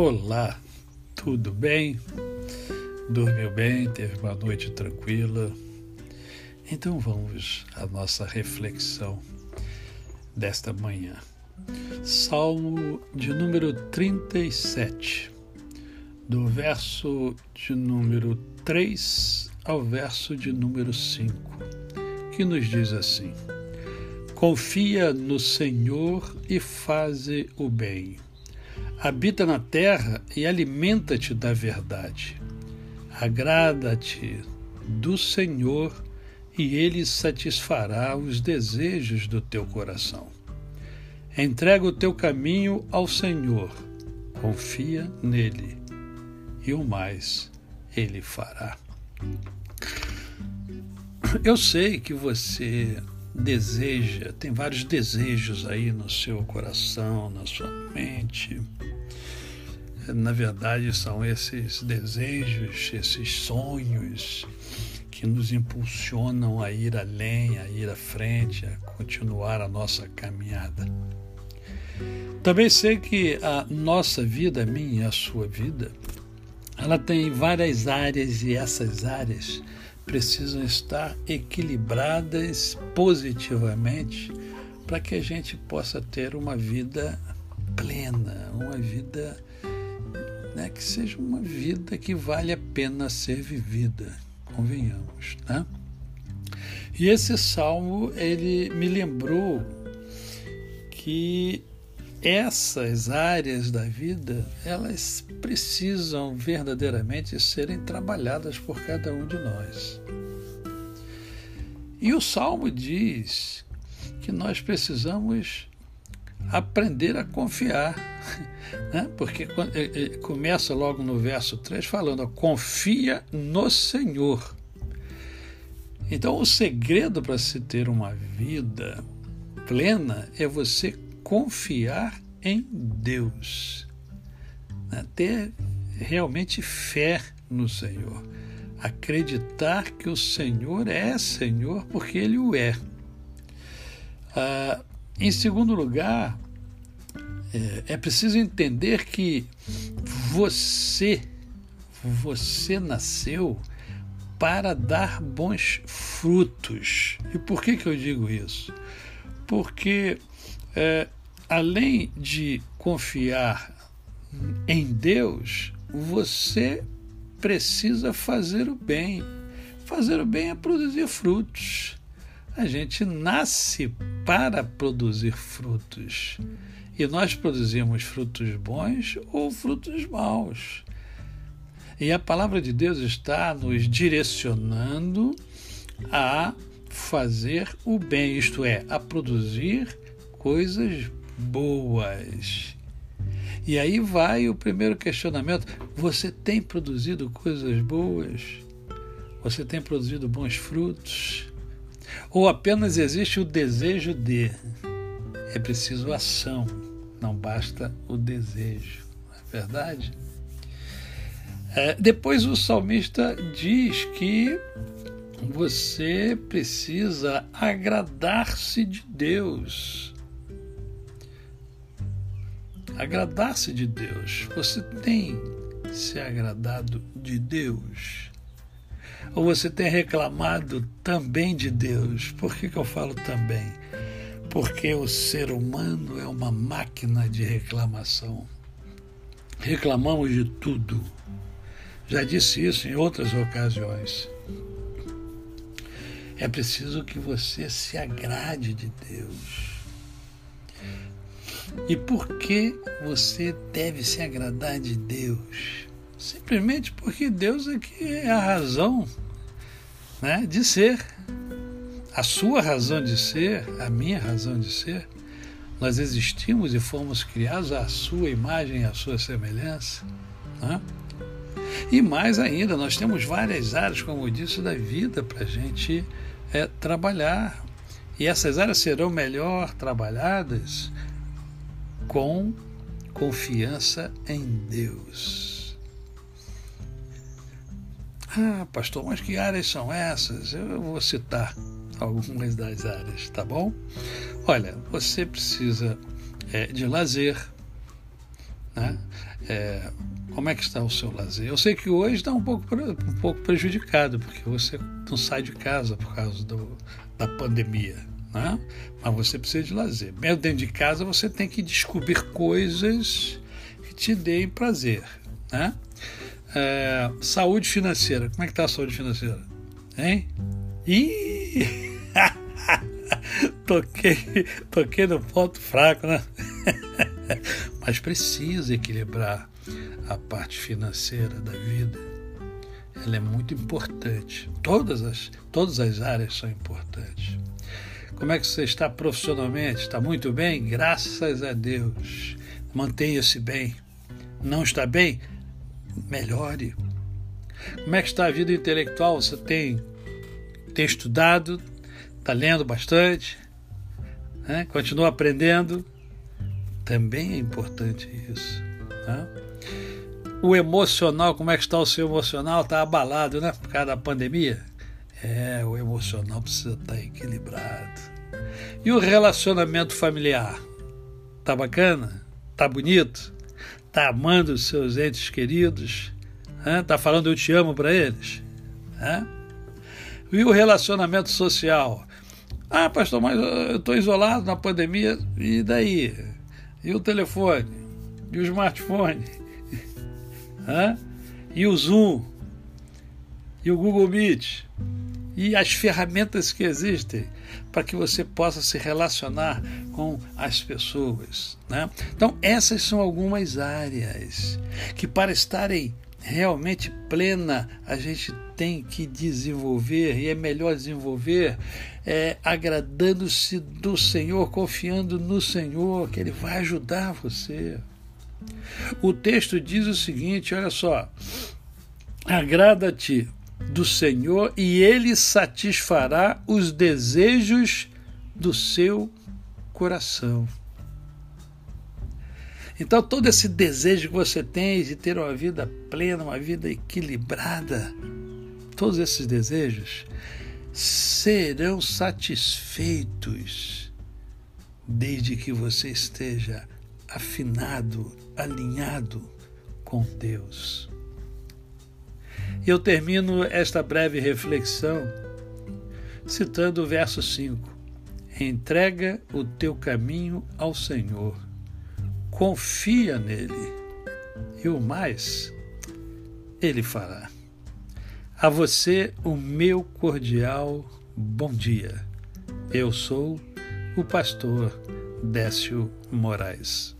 Olá, tudo bem? Dormiu bem? Teve uma noite tranquila? Então vamos à nossa reflexão desta manhã. Salmo de número 37, do verso de número 3 ao verso de número 5, que nos diz assim: Confia no Senhor e faze o bem Habita na terra e alimenta-te da verdade. Agrada-te do Senhor e ele satisfará os desejos do teu coração. Entrega o teu caminho ao Senhor, confia nele, e o mais ele fará. Eu sei que você deseja, tem vários desejos aí no seu coração, na sua mente. Na verdade, são esses desejos, esses sonhos que nos impulsionam a ir além, a ir à frente, a continuar a nossa caminhada. Também sei que a nossa vida, a minha e a sua vida, ela tem várias áreas e essas áreas precisam estar equilibradas positivamente para que a gente possa ter uma vida plena, uma vida né, que seja uma vida que vale a pena ser vivida, convenhamos, né? E esse salmo ele me lembrou que essas áreas da vida, elas precisam verdadeiramente serem trabalhadas por cada um de nós. E o Salmo diz que nós precisamos aprender a confiar, né? porque começa logo no verso 3 falando: confia no Senhor. Então, o segredo para se ter uma vida plena é você confiar em Deus, né? ter realmente fé no Senhor, acreditar que o Senhor é Senhor porque Ele o é. Ah, em segundo lugar, é, é preciso entender que você, você nasceu para dar bons frutos. E por que, que eu digo isso? Porque é, além de confiar em Deus, você precisa fazer o bem. Fazer o bem é produzir frutos. A gente nasce para produzir frutos. E nós produzimos frutos bons ou frutos maus. E a palavra de Deus está nos direcionando a fazer o bem, isto é, a produzir coisas boas. E aí vai o primeiro questionamento: você tem produzido coisas boas? Você tem produzido bons frutos? Ou apenas existe o desejo de? É preciso ação, não basta o desejo, não é verdade? É, depois o salmista diz que você precisa agradar-se de Deus agradar-se de Deus. Você tem se agradado de Deus? Ou você tem reclamado também de Deus? Por que, que eu falo também? Porque o ser humano é uma máquina de reclamação. Reclamamos de tudo. Já disse isso em outras ocasiões. É preciso que você se agrade de Deus. E por que você deve se agradar de Deus? Simplesmente porque Deus é que é a razão né, de ser. A sua razão de ser, a minha razão de ser. Nós existimos e fomos criados à sua imagem e à sua semelhança. Né? E mais ainda, nós temos várias áreas, como eu disse, da vida para a gente é, trabalhar. E essas áreas serão melhor trabalhadas com confiança em Deus. Ah, pastor, mas que áreas são essas? Eu vou citar algumas das áreas, tá bom? Olha, você precisa é, de lazer, Né? É, como é que está o seu lazer? Eu sei que hoje está um pouco, um pouco prejudicado, porque você não sai de casa por causa do, da pandemia. Né? Mas você precisa de lazer. Mesmo dentro de casa, você tem que descobrir coisas que te deem prazer. Né? É, saúde financeira. Como é que está a saúde financeira? Hein? Ih! toquei, toquei no ponto fraco, né? Mas precisa equilibrar a parte financeira da vida. Ela é muito importante. Todas as, todas as áreas são importantes. Como é que você está profissionalmente? Está muito bem? Graças a Deus. Mantenha-se bem. Não está bem? Melhore. Como é que está a vida intelectual? Você tem, tem estudado? Está lendo bastante? Né? Continua aprendendo? Também é importante isso. Né? O emocional, como é que está o seu emocional? Está abalado, né? Por causa da pandemia? É, o emocional precisa estar tá equilibrado. E o relacionamento familiar? Tá bacana? Tá bonito? Tá amando os seus entes queridos? Hã? Tá falando eu te amo para eles? Hã? E o relacionamento social? Ah, pastor, mas eu estou isolado na pandemia, e daí? E o telefone? E o smartphone? Hã? E o Zoom? E o Google Meet? E as ferramentas que existem para que você possa se relacionar com as pessoas. Né? Então, essas são algumas áreas que, para estarem realmente plena, a gente tem que desenvolver, e é melhor desenvolver é, agradando-se do Senhor, confiando no Senhor, que Ele vai ajudar você. O texto diz o seguinte: olha só, agrada-te do Senhor e Ele satisfará os desejos do seu coração. Então, todo esse desejo que você tem de ter uma vida plena, uma vida equilibrada, todos esses desejos serão satisfeitos desde que você esteja afinado, alinhado com Deus. Eu termino esta breve reflexão citando o verso 5. Entrega o teu caminho ao Senhor confia nele e o mais ele fará. A você o meu cordial bom dia. Eu sou o pastor Décio Moraes.